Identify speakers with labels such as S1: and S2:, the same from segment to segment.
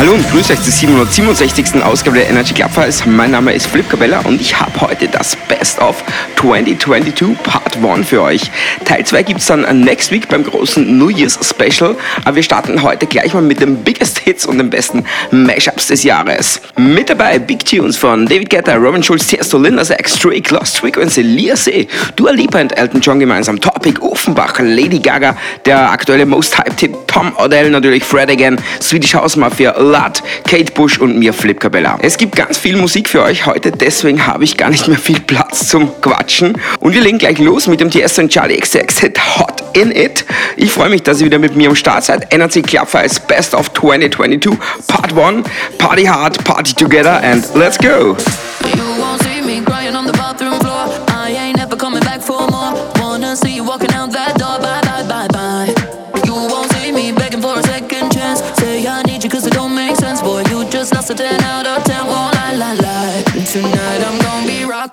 S1: Hallo und grüße euch zur 767. Ausgabe der Energy Club Files. Mein Name ist Flip Cabella und ich habe heute das Best of 2022 Part 1 für euch. Teil 2 gibt es dann next week beim großen New Year's Special, aber wir starten heute gleich mal mit den Biggest Hits und den besten Mashups des Jahres. Mit dabei Big Tunes von David Guetta, Robin Schulz, Tiesto, Nas X, Drake, Lost Frequency, Lia C, Dua Lipa und Elton John gemeinsam, Topic, Offenbach, Lady Gaga, der aktuelle Most Hype Tipp, Tom Odell, natürlich Fred Again, Swedish House Mafia, Lud, Kate Bush und mir Flip Cabella. Es gibt ganz viel Musik für euch heute, deswegen habe ich gar nicht mehr viel Platz zum Quatschen. Und wir legen gleich los mit dem Tiesto und Charlie XX Hit Hot in It. Ich freue mich, dass ihr wieder mit mir am Start seid. NRC Club Files Best of 2022 Part 1. Party hard, party together and let's go!
S2: You won't see me crying on the bathroom floor.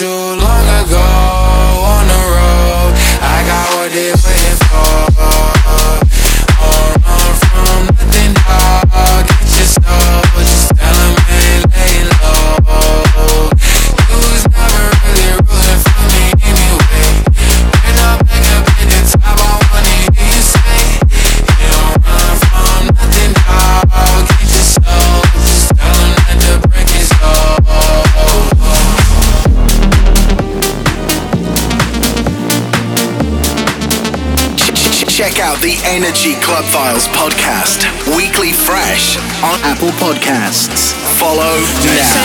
S3: You
S4: Club Files podcast, weekly fresh on Apple Podcasts. Follow now.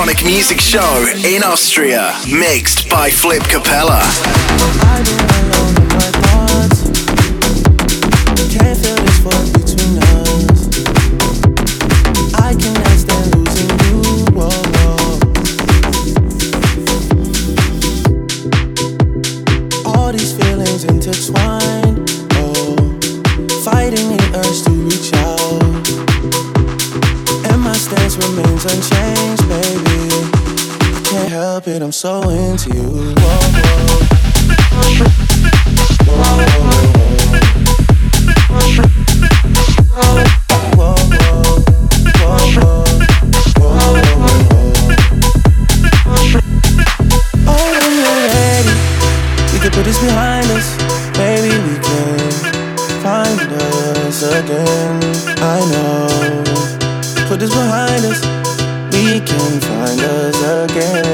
S5: electronic music show in Austria, mixed by Flip Capella.
S4: again.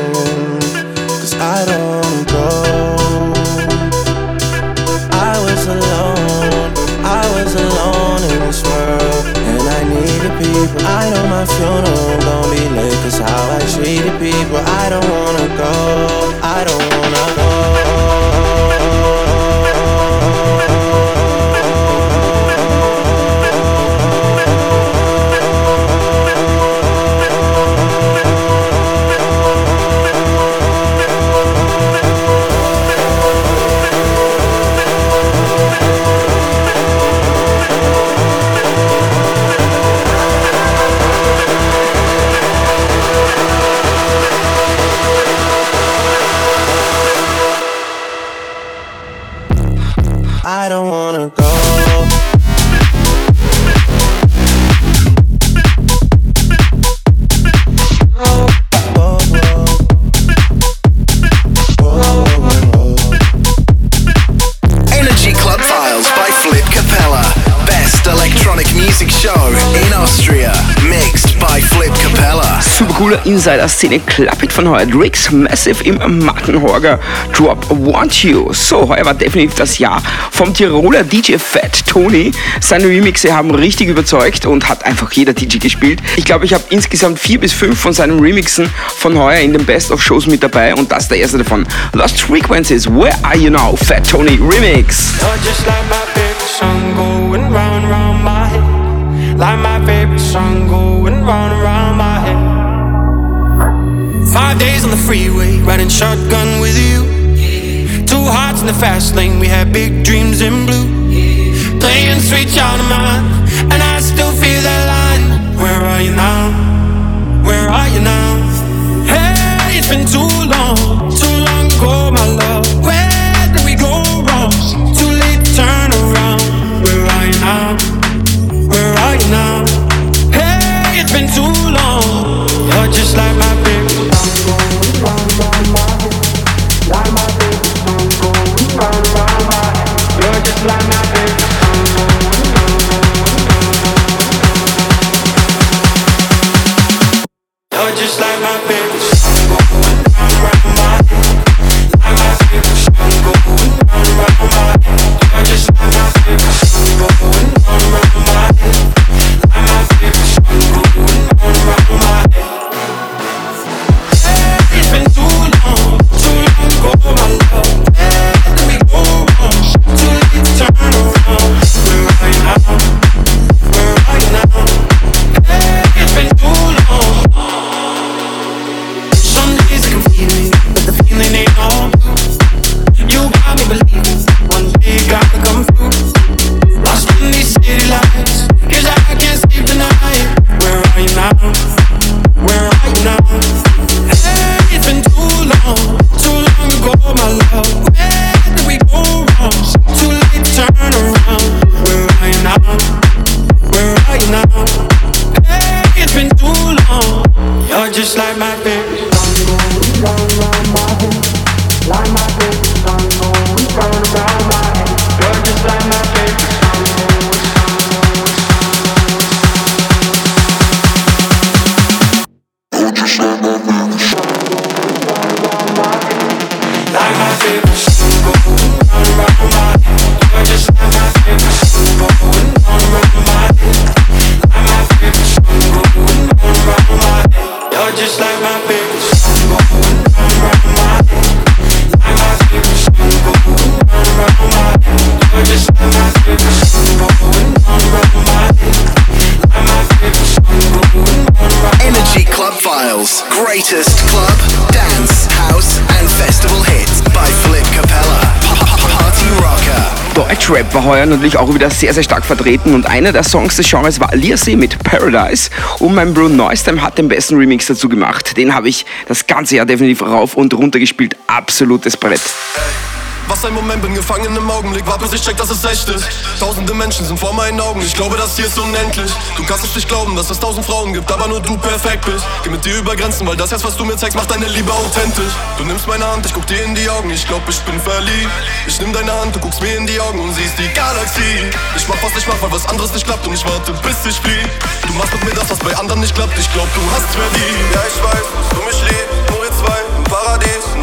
S1: Insider-Szene klappert von heute. Riggs Massive im Mattenhorger Drop Want You. So, heuer war definitiv das Jahr vom Tiroler DJ Fat Tony. Seine Remixe haben richtig überzeugt und hat einfach jeder DJ gespielt. Ich glaube, ich habe insgesamt vier bis fünf von seinen Remixen von heuer in den Best of Shows mit dabei und das ist der erste davon. Lost Frequencies, Where Are You Now? Fat Tony Remix.
S6: Like my days on the freeway, riding shotgun with you. Two hearts in the fast lane, we had big dreams in blue. Playing sweet child of mine, and I
S1: Deutschrap war heuer natürlich auch wieder sehr, sehr stark vertreten und einer der Songs des Genres war Lierse mit Paradise und mein Bro Neustem hat den besten Remix dazu gemacht. Den habe ich das ganze Jahr definitiv rauf und runter gespielt. Absolutes Brett.
S7: Was ein Moment, bin gefangen im Augenblick, warte bis ich check, dass es echt ist. Tausende Menschen sind vor meinen Augen, ich glaube, das hier ist unendlich. Du kannst es nicht glauben, dass es tausend Frauen gibt, aber nur du perfekt bist. Geh mit dir über Grenzen, weil das Herz, was du mir zeigst, macht deine Liebe authentisch. Du nimmst meine Hand, ich guck dir in die Augen, ich glaub, ich bin verliebt. Ich nimm deine Hand, du guckst mir in die Augen und siehst die Galaxie. Ich mach, was ich mach, weil was anderes nicht klappt und ich warte, bis ich flieh. Du machst mit mir das, was bei anderen nicht klappt, ich glaub, du hast verdient. Ja, ich weiß, du mich liebst, nur wir zwei im Paradies,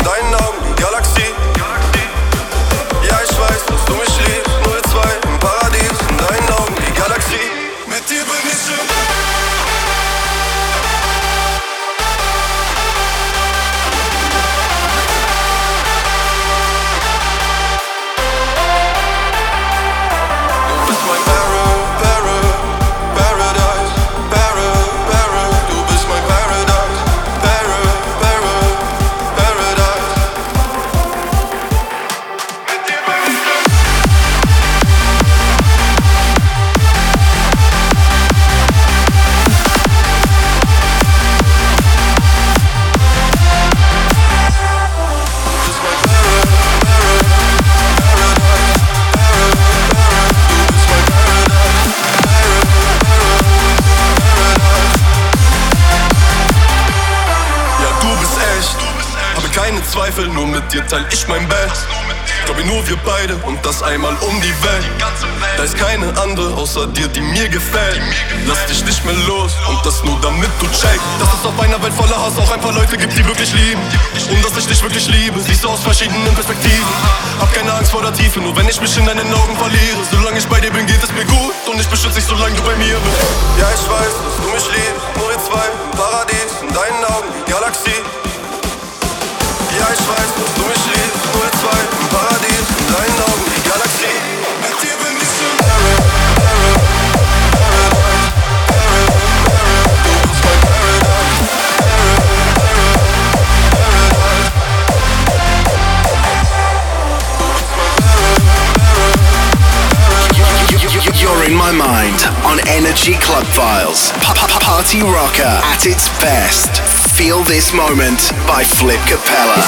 S7: Zweifel, nur mit dir teil ich mein Bett. Glaube nur wir beide und das einmal um die Welt. Da ist keine andere außer dir, die mir gefällt. Lass dich nicht mehr los und das nur damit du checkst. Dass es auf einer Welt voller Hass auch ein paar Leute gibt, die wirklich lieben. Und dass ich dich wirklich liebe, siehst du aus verschiedenen Perspektiven. Hab keine Angst vor der Tiefe, nur wenn ich mich in deinen Augen verliere. Solange ich bei dir bin, geht es mir gut und ich beschütze dich, solange du bei mir bist. Ja, ich weiß, dass du mich liebst, nur wir zwei im Paradies, in deinen Augen, die Galaxie.
S4: You're in my mind on Energy Club Files. Pa- pa- Party rocker at its best. Feel this moment by Flip Capella.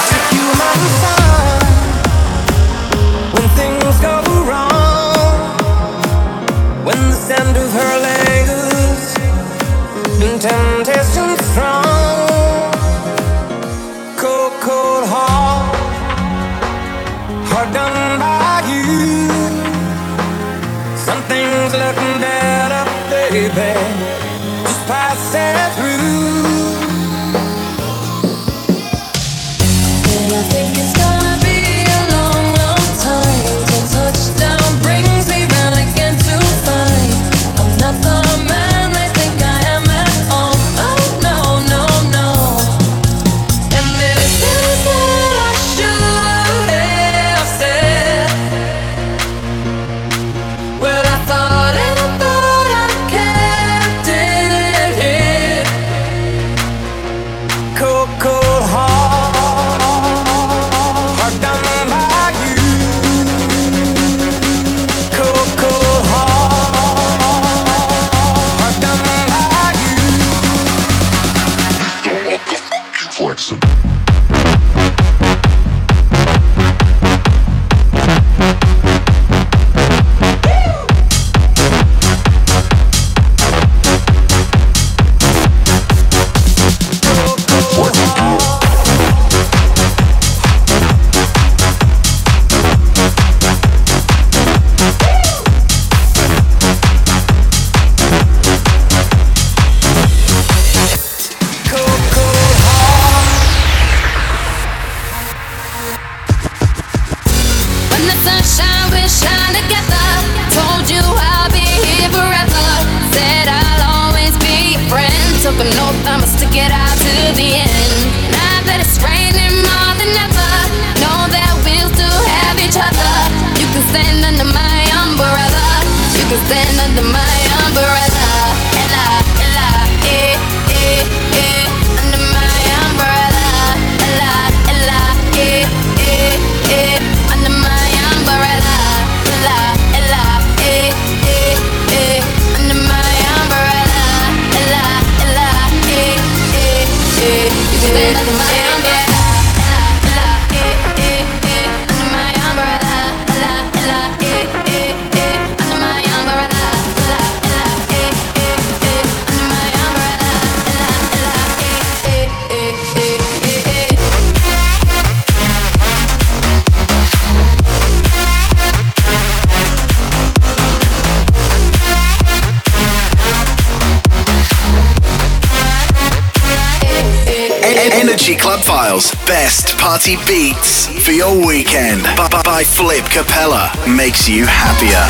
S5: best party beats for your weekend. By, bye, Flip Capella. Makes you happier.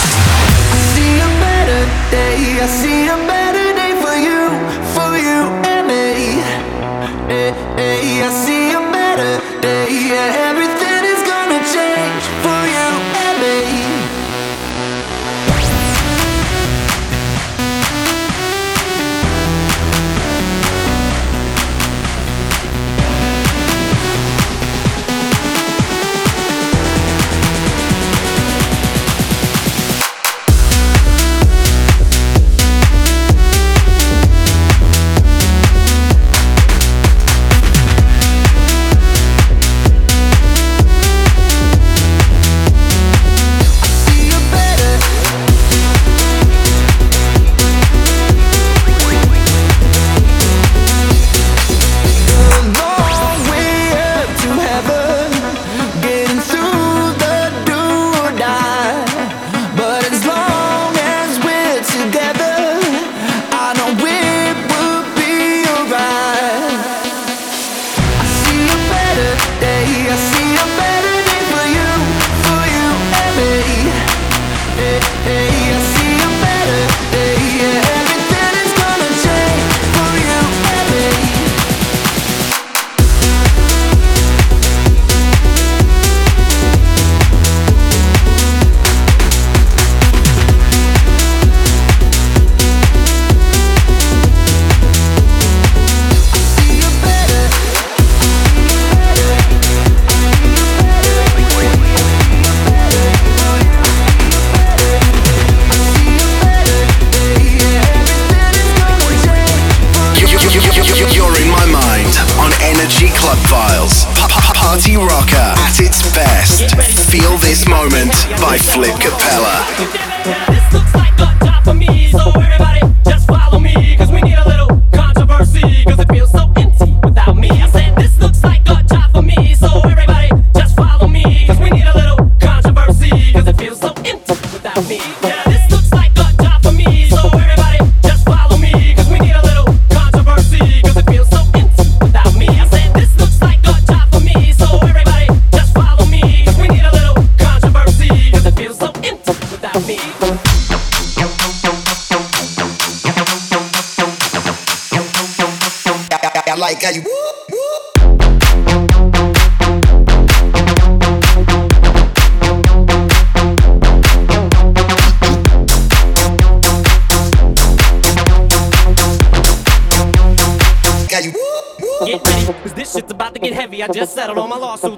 S4: Sự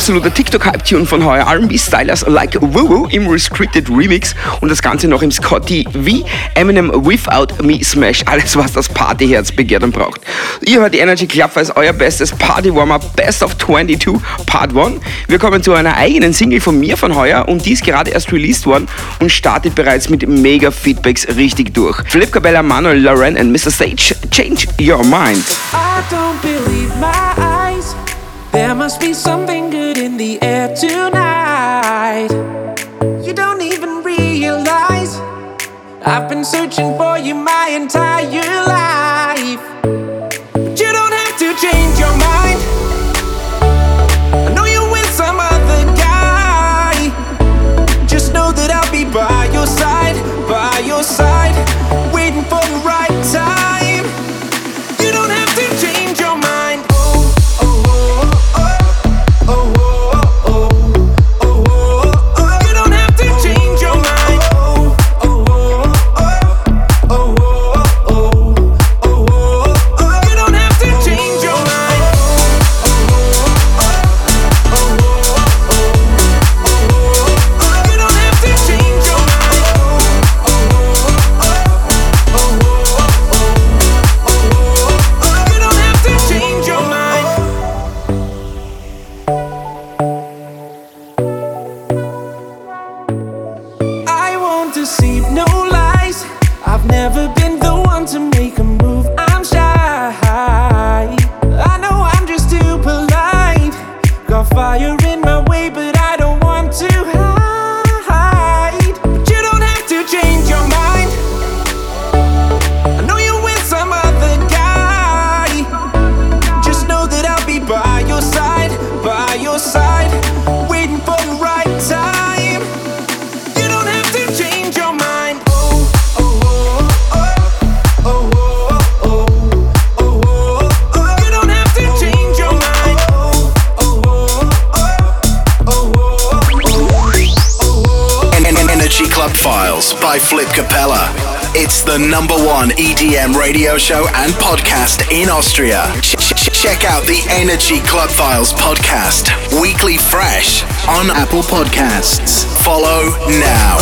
S1: absoluter TikTok-Hype-Tune von heuer RB-Stylers Like Woo Woo im Restricted Remix und das Ganze noch im Scotty V Eminem Without Me Smash. Alles, was das Partyherz begehrt und braucht. Ihr hört die Energy Club als euer bestes Party-Warm-Up Best of 22 Part 1. Wir kommen zu einer eigenen Single von mir von heuer und die ist gerade erst released worden und startet bereits mit mega Feedbacks richtig durch. Philipp Cabella, Manuel Loren und Mr. Stage, Change Your Mind.
S8: I don't believe my eyes. There must be something good in the air tonight. You don't even realize I've been searching for you my entire life.
S4: Capella. It's the number one EDM radio show and podcast in Austria. Check out the Energy Club Files podcast, weekly fresh on Apple Podcasts. Follow now.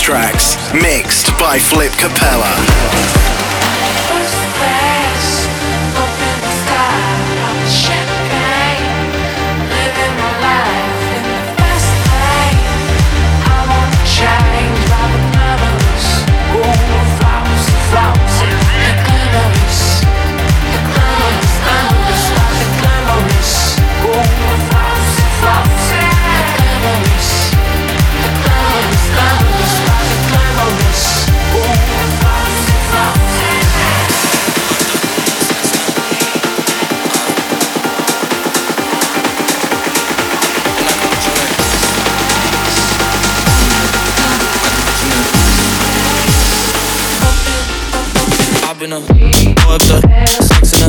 S4: Tracks. Mixed by Flip Capella.
S9: been a hard blood, sex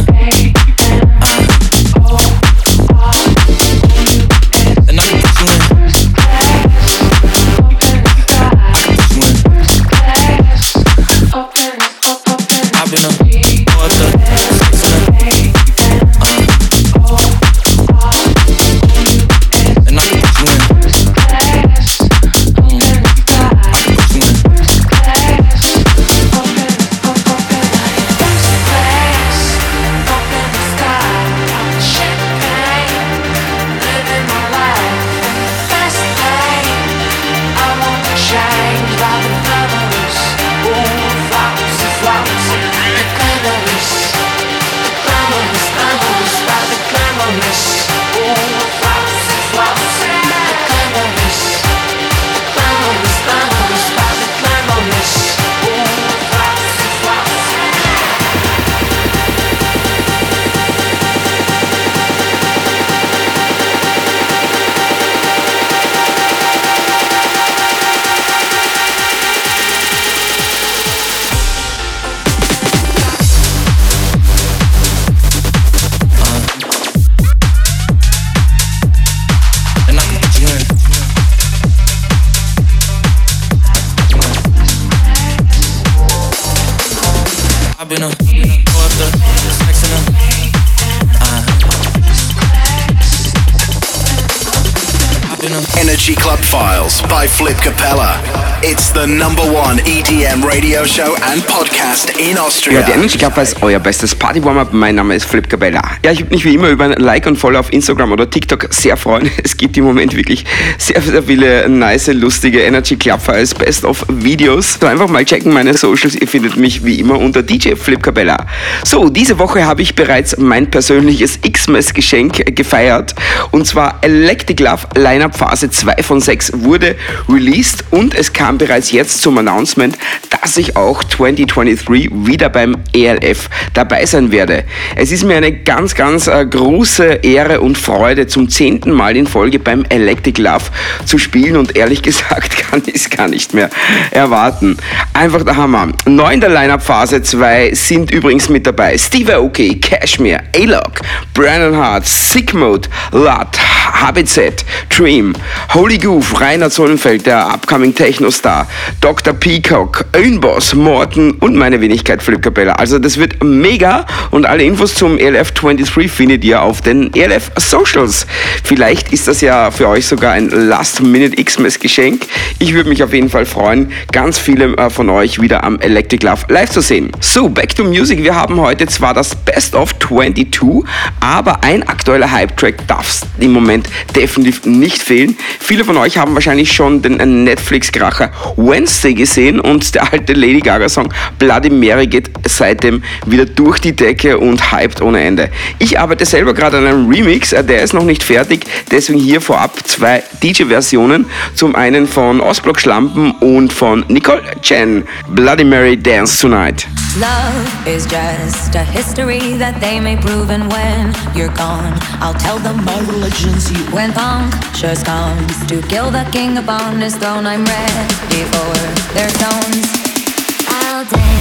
S4: Flip Capella. It's the number one EDM radio show and podcast in Austria.
S1: Ja, die Energy Club ist euer bestes Party-Warm-Up. Mein Name ist Flip Cabella. Ja, ich würde mich wie immer über ein Like und Follow auf Instagram oder TikTok sehr freuen. Es gibt im Moment wirklich sehr, sehr viele nice, lustige Energy Club Files Best-of-Videos. So einfach mal checken meine Socials. Ihr findet mich wie immer unter DJ Flip Cabella. So, diese Woche habe ich bereits mein persönliches X-Mess-Geschenk gefeiert. Und zwar Electric Love Lineup Phase 2 von 6 wurde released und es kam bereits jetzt zum Announcement, dass ich auch 2023 wieder beim ELF dabei sein werde. Es ist mir eine ganz, ganz äh, große Ehre und Freude, zum zehnten Mal in Folge beim Electric Love zu spielen und ehrlich gesagt kann ich es gar nicht mehr erwarten. Einfach der Hammer. Neu in der Lineup Phase 2 sind übrigens mit dabei Steve Aoki, Cashmere, A-Lock, Brandon Hart, Sick Mode, Lat, HBZ, Dream, Holy Goof, Rainer Zollenfeld, der upcoming Techno-Star, Dr. Peacock, Öhnboss, Morten und meine Wenigkeit Philipp Capella. Also das wird mega und alle Infos zum E ELF 23 findet ihr auf den ELF Socials. Vielleicht ist das ja für euch sogar ein Last-Minute-Xmas-Geschenk. Ich würde mich auf jeden Fall freuen, ganz viele äh, von euch wieder am Electric Love live zu sehen. So, back to music. Wir haben heute zwar das Best of 22, aber ein aktueller Hype-Track darf im Moment definitiv nicht fehlen. Viele von euch haben wahrscheinlich schon den Netflix-Kracher Wednesday gesehen und der alte Lady Gaga-Song Bloody Mary geht seitdem wieder durch die Decke und hyped ohne Ende. Ich arbeite selber gerade an einem Remix, äh, der ist noch nicht fertig, deswegen hier vorab zwei DJ-Versionen. Zum einen von Ostblock Schlampen und von Nicole Chen. Bloody Mary Dance Tonight.
S10: Love is just a history that they may prove, and when you're gone, I'll tell them my religion's you. When punctures comes to kill the king upon his throne, I'm ready for their stones. I'll dance,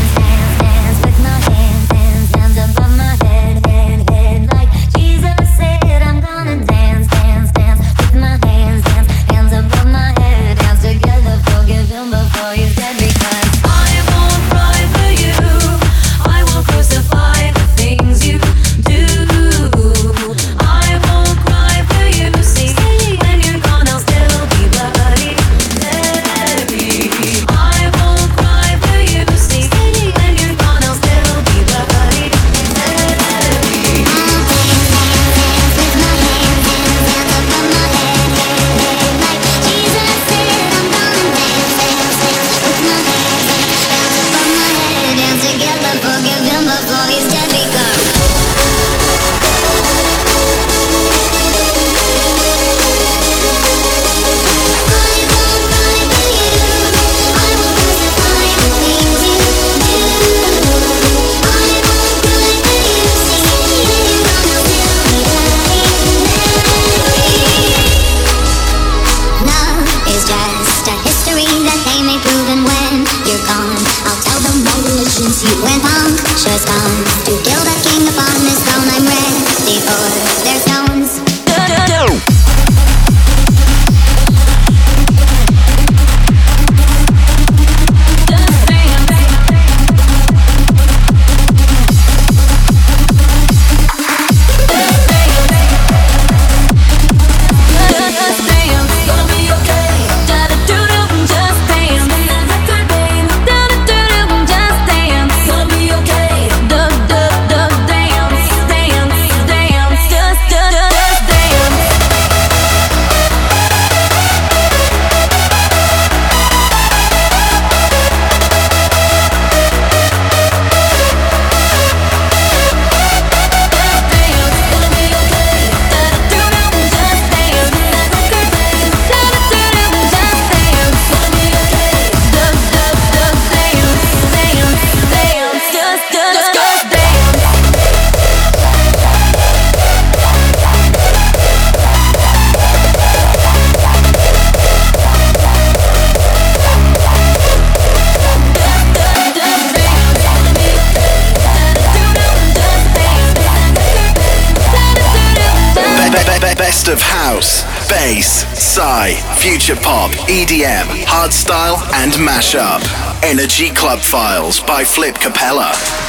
S11: future pop, EDM, hardstyle, and mashup. Energy Club Files by Flip Capella.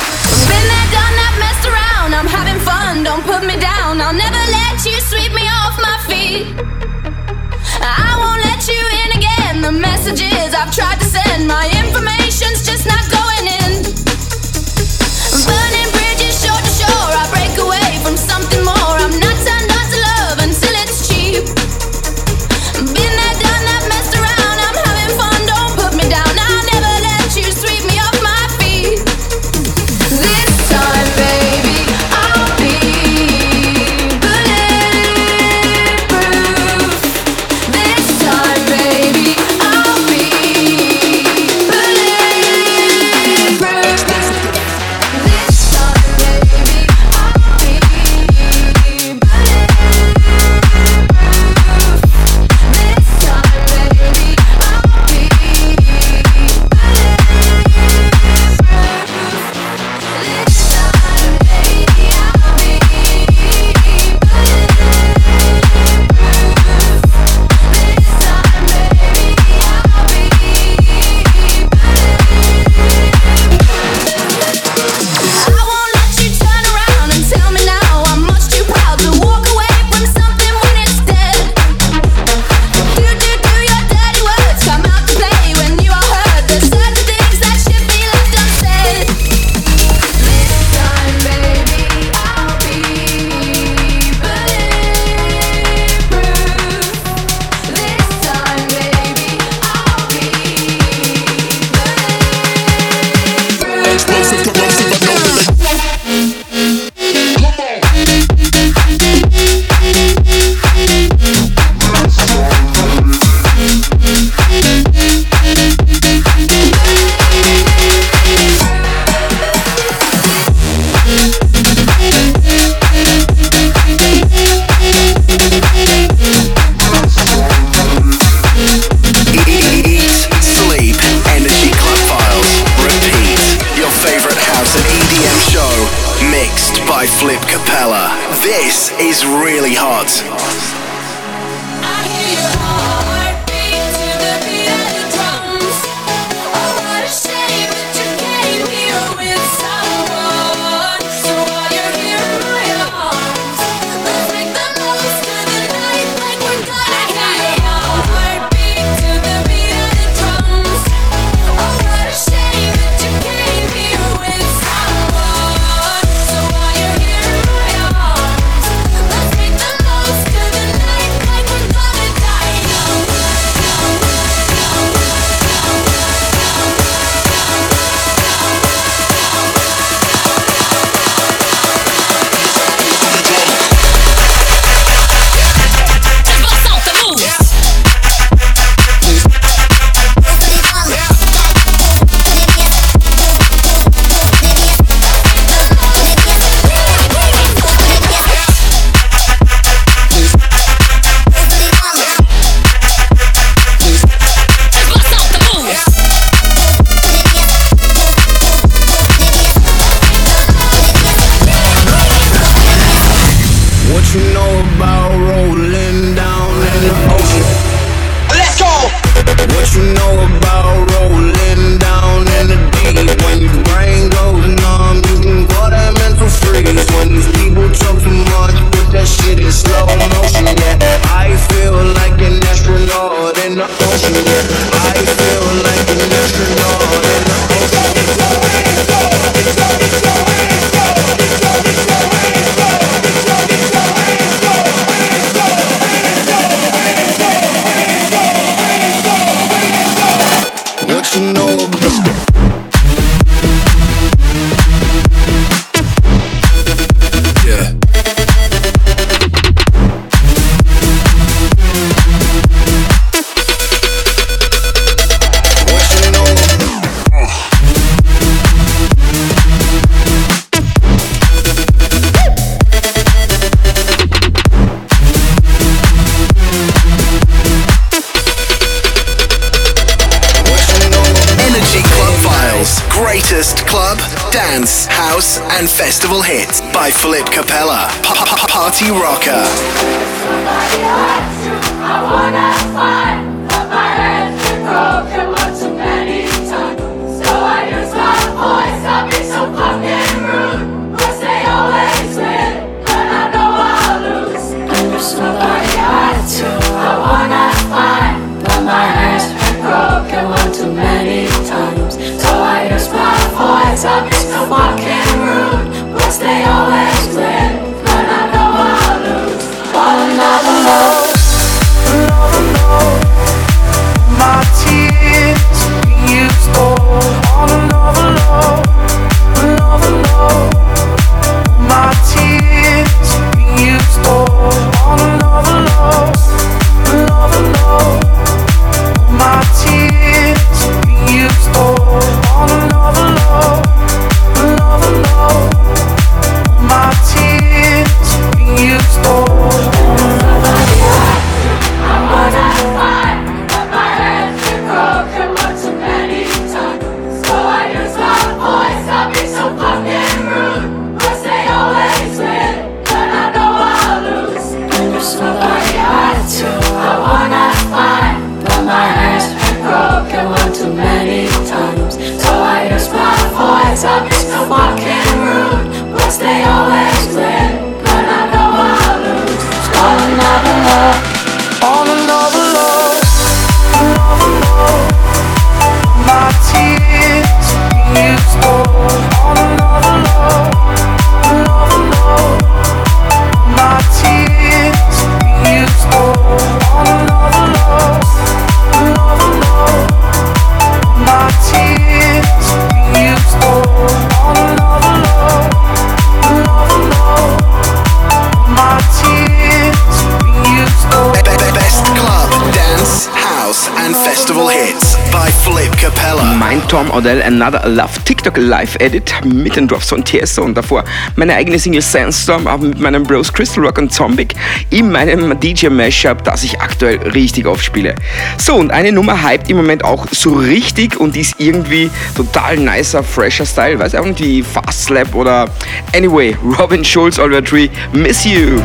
S11: Tom Odell Another Love TikTok Live Edit mit den Drops von Tiesto und davor meine eigene Single Sandstorm auch mit meinem Bros Crystal Rock und Zombic in meinem DJ Mashup, das ich aktuell richtig aufspiele. So und eine Nummer hypt im Moment auch so richtig und die ist irgendwie total nicer, fresher Style, weiß irgendwie Fast Slap oder Anyway, Robin Schulz, Oliver Tree, Miss You.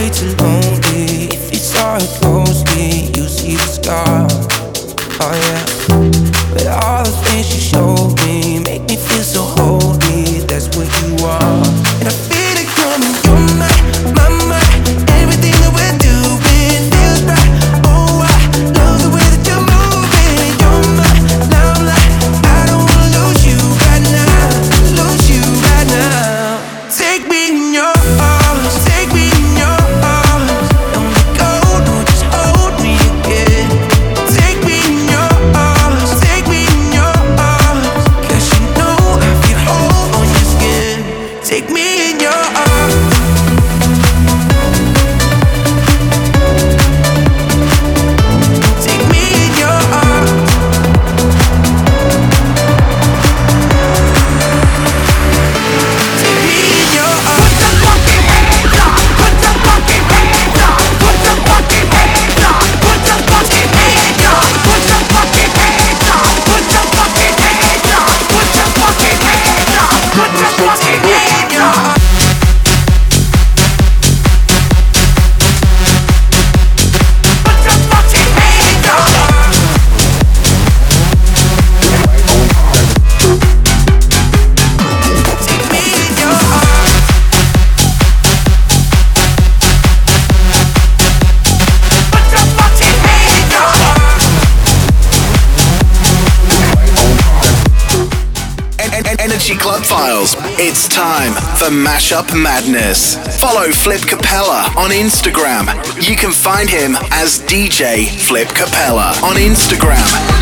S12: 位置。Mashup Madness. Follow Flip Capella on Instagram. You can find him as DJ Flip Capella on Instagram.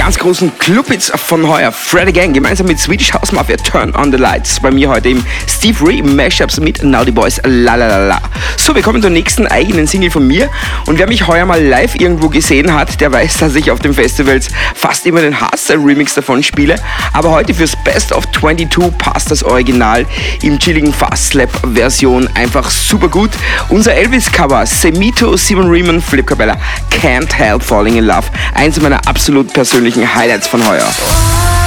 S1: ganz großen Clubhits von heuer, Freddy Gang, gemeinsam mit Swedish House Mafia Turn on the Lights. Bei mir heute im Steve Ree Mashups mit Naughty Boys La La La La. So, wir kommen zur nächsten eigenen Single von mir. Und wer mich heuer mal live irgendwo gesehen hat, der weiß, dass ich auf den Festivals fast immer den Hardstyle Remix davon spiele. Aber heute fürs Best of 22 passt das Original im chilligen Fast Slap Version einfach super gut. Unser Elvis Cover, Semito, Simon Riemann, Flip Cabella, Can't Help Falling in Love. Eins meiner absolut persönlichen Highlights von heuer.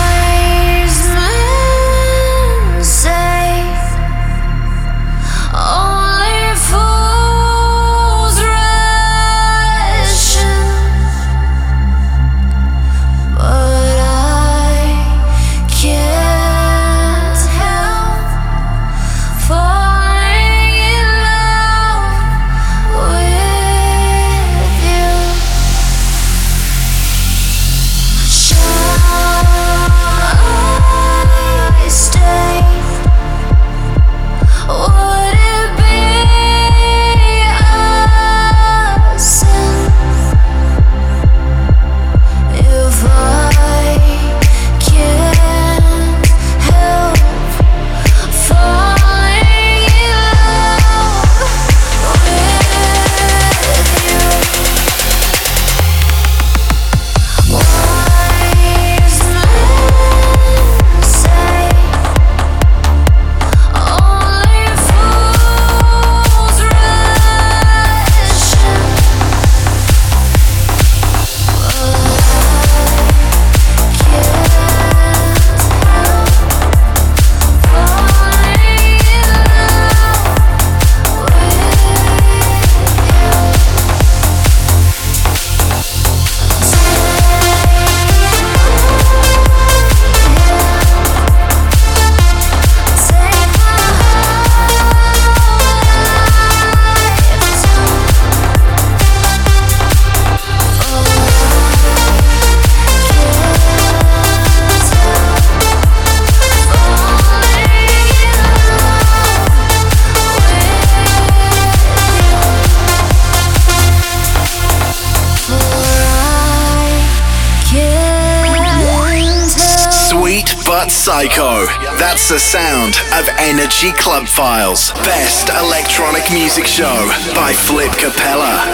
S4: Energy Club Files. Best electronic music show by Flip Capella.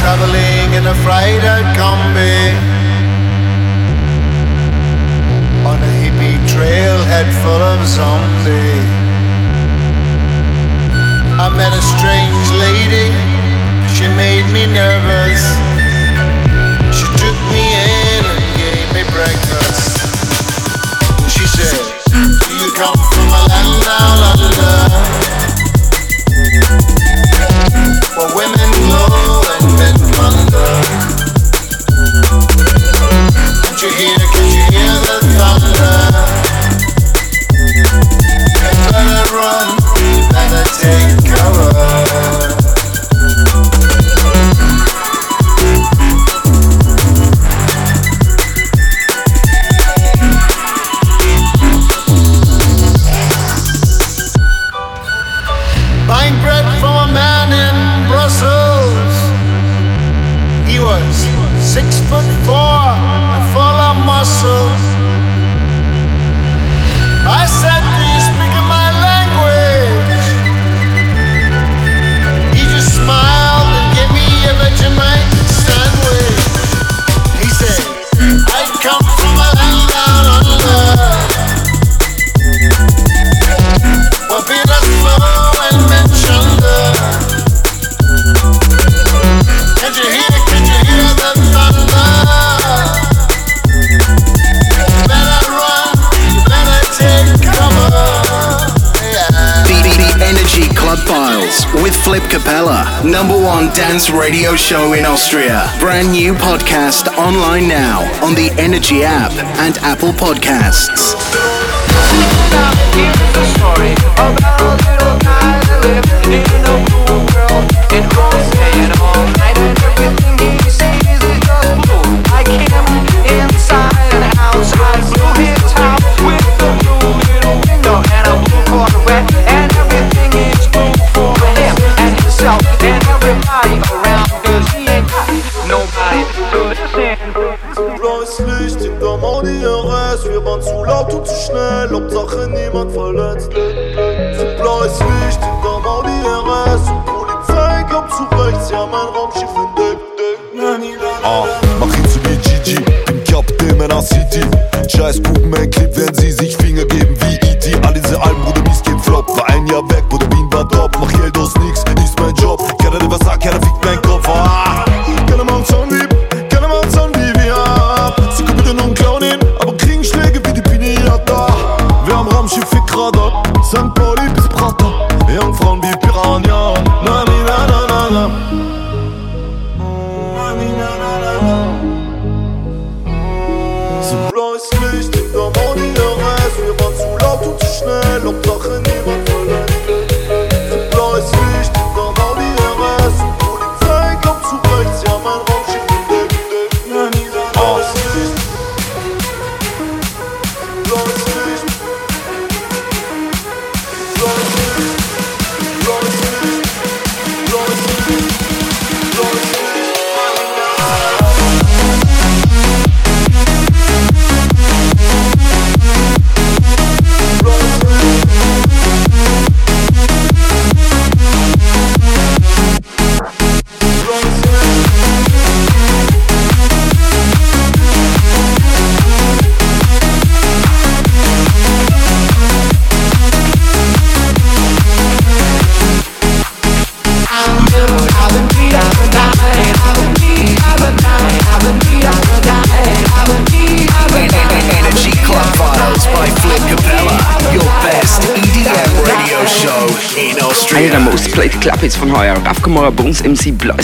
S13: Traveling in a freighter, combi on a hippie trailhead full of zombies. I met a strange lady. She made me nervous.
S4: dance radio show in Austria. Brand new podcast online now on the Energy app and Apple Podcasts.
S14: Hauptsache niemand verletzt.
S15: So blau ist wichtig, da mal die
S14: RS und Polizei kommt zurecht. Ja, mein Raumschiff
S4: in
S1: der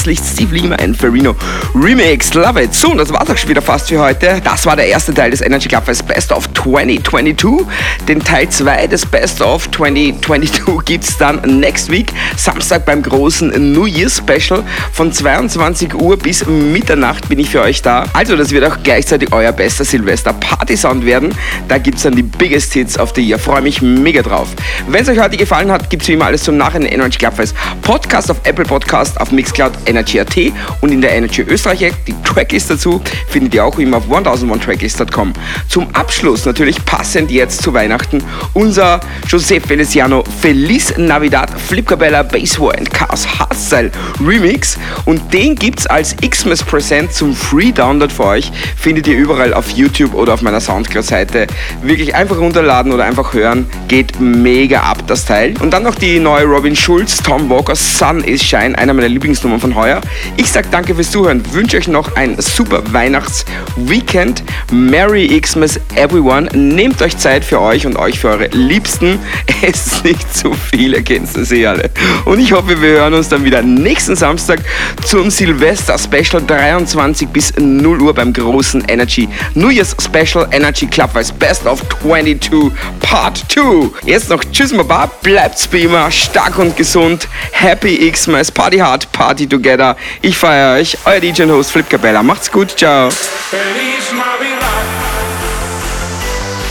S1: plötzlich Steve Lima and Ferrino Remix. Love it. So, und das war's auch schon wieder fast für heute. Das war der erste Teil des Energy Club Fest Best of 2022. Den Teil 2 des Best of 2022 gibt es dann next week, Samstag beim großen New Year Special. Von 22 Uhr bis Mitternacht bin ich für euch da. Also, das wird auch gleichzeitig euer bester Silvester Party Sound werden. Da gibt es dann die Biggest Hits of the Year. Freue mich mega drauf. Wenn es euch heute gefallen hat, gibt es wie immer alles zum Nachhinein Energy Club Fest Podcast auf Apple Podcast, auf Mixcloud, Energy Energy.at und in der Energy Österreich App. Die Tracklist dazu findet ihr auch immer auf 1001tracklist.com. Zum Abschluss natürlich passend jetzt zu Weihnachten unser José Feliciano Feliz Navidad Flip Cabella War and Cars Hardstyle Remix und den gibt's als Xmas Present zum Free Download für euch. Findet ihr überall auf YouTube oder auf meiner Soundcloud-Seite. Wirklich einfach runterladen oder einfach hören. Geht mega ab, das Teil. Und dann noch die neue Robin Schulz, Tom Walker, Sun is Shine, einer meiner Lieblingsnummern von heuer. Ich sag danke fürs Zuhören, wünsche euch noch ein super Weihnachts-Weekend. Merry Xmas everyone. Nehmt euch Zeit für euch und euch für eure Liebsten. Es ist nicht zu viel, ihr kennt das eh alle. Und ich hoffe, wir hören uns dann wieder nächsten Samstag zum Silvester-Special 23 bis 0 Uhr beim großen Energy New Year's Special Energy Club als Best of 22 Part 2. Jetzt noch Tschüss, Baba, bleibt's wie immer stark und gesund. Happy Xmas, Party hard, Party together. Ich feiere euch, euer DJ und Host Flip Cabella. Macht's gut, ciao.
S16: Feliz Navidad.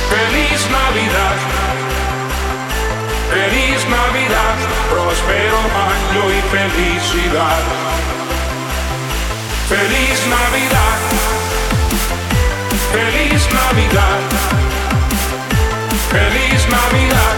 S16: Feliz Navidad. Feliz Navidad. Feliz Navidad. Feliz Navidad. Feliz Navidad.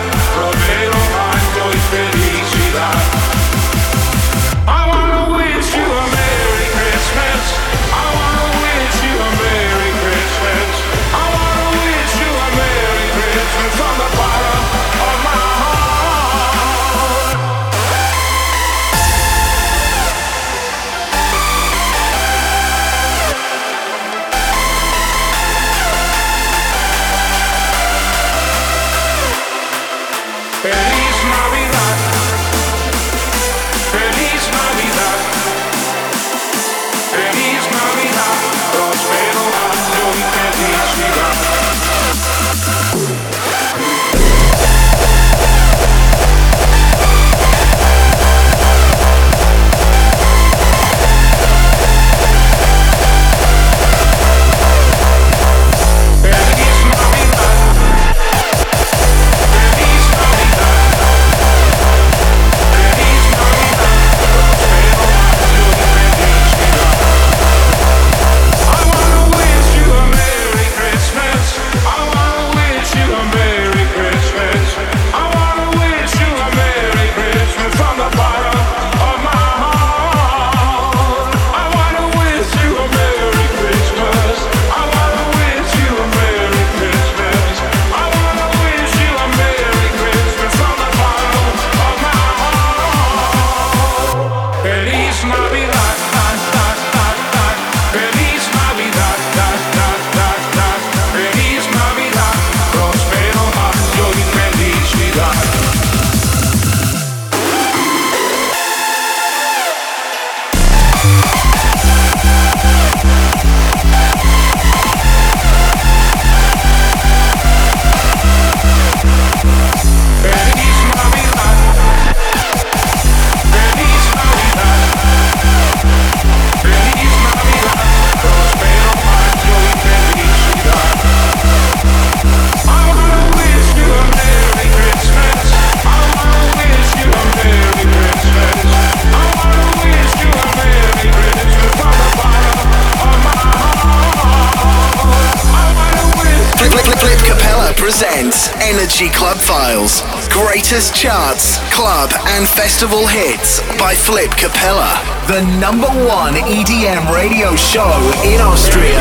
S4: Energy Club Files. Greatest charts, club, and festival hits by Flip Capella. The number one EDM radio show in Austria.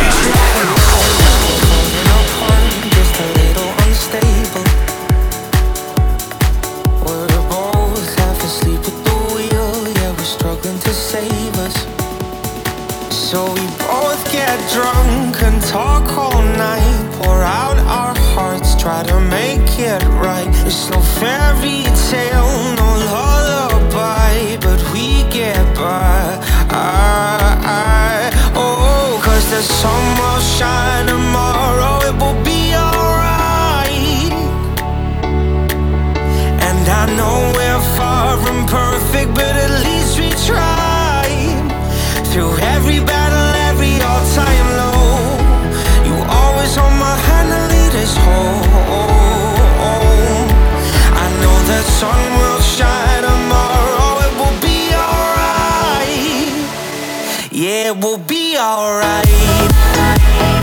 S8: just a little unstable. We're both half asleep at the wheel, yeah, we're struggling to save us. So we both get drunk fairy tale, no lullaby, but we get by. Oh, cause the sun will shine tomorrow, Yeah, it will be alright.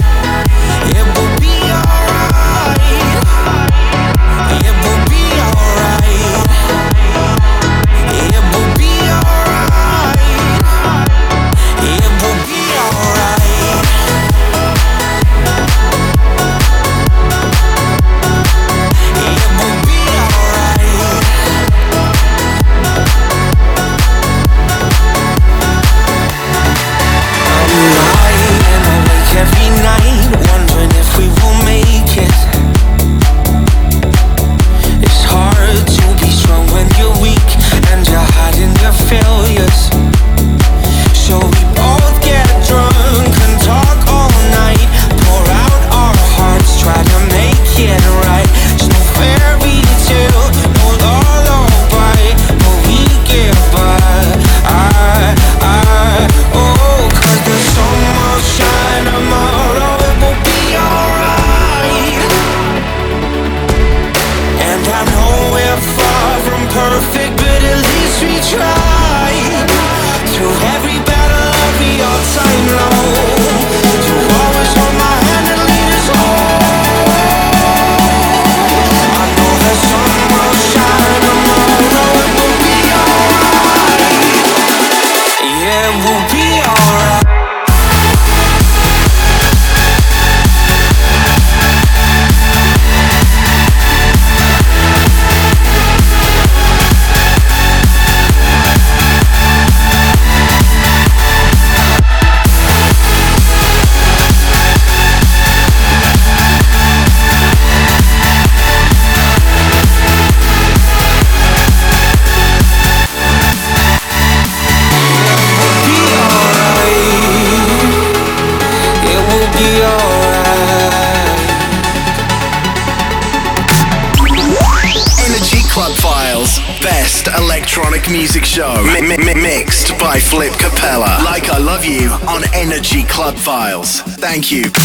S4: You.